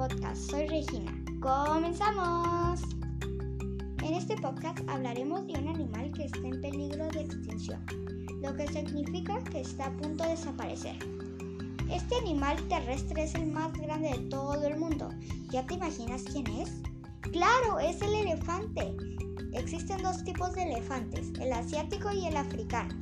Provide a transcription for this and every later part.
podcast. Soy Regina. ¡Comenzamos! En este podcast hablaremos de un animal que está en peligro de extinción, lo que significa que está a punto de desaparecer. Este animal terrestre es el más grande de todo el mundo. ¿Ya te imaginas quién es? Claro, es el elefante. Existen dos tipos de elefantes, el asiático y el africano.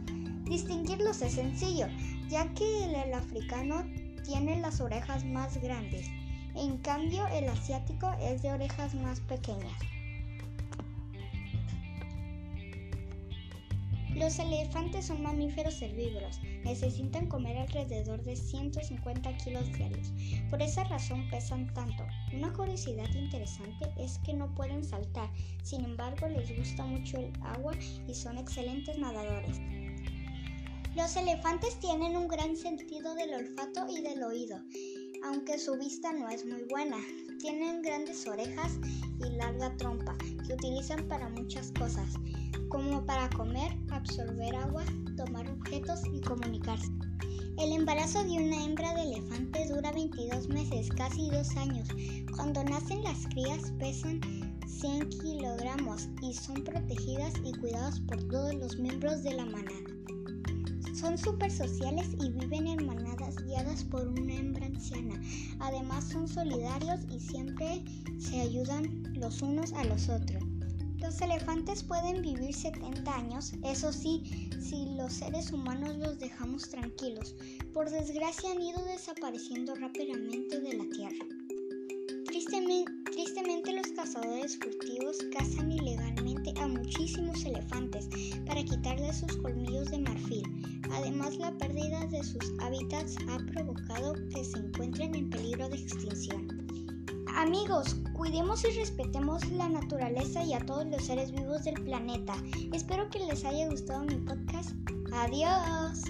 Distinguirlos es sencillo, ya que el africano tiene las orejas más grandes, en cambio el asiático es de orejas más pequeñas. Los elefantes son mamíferos herbívoros, necesitan comer alrededor de 150 kilos diarios, por esa razón pesan tanto. Una curiosidad interesante es que no pueden saltar, sin embargo les gusta mucho el agua y son excelentes nadadores. Los elefantes tienen un gran sentido del olfato y del oído, aunque su vista no es muy buena. Tienen grandes orejas y larga trompa que utilizan para muchas cosas, como para comer, absorber agua, tomar objetos y comunicarse. El embarazo de una hembra de elefante dura 22 meses, casi dos años. Cuando nacen las crías pesan 100 kilogramos y son protegidas y cuidadas por todos los miembros de la manada. Son súper sociales y viven en manadas guiadas por una hembra anciana. Además son solidarios y siempre se ayudan los unos a los otros. Los elefantes pueden vivir 70 años, eso sí, si los seres humanos los dejamos tranquilos. Por desgracia han ido desapareciendo rápidamente de la Tierra. Tristemente, los cazadores furtivos cazan ilegalmente a muchísimos elefantes para quitarles sus colmillos de marfil. Además, la pérdida de sus hábitats ha provocado que se encuentren en peligro de extinción. Amigos, cuidemos y respetemos la naturaleza y a todos los seres vivos del planeta. Espero que les haya gustado mi podcast. Adiós.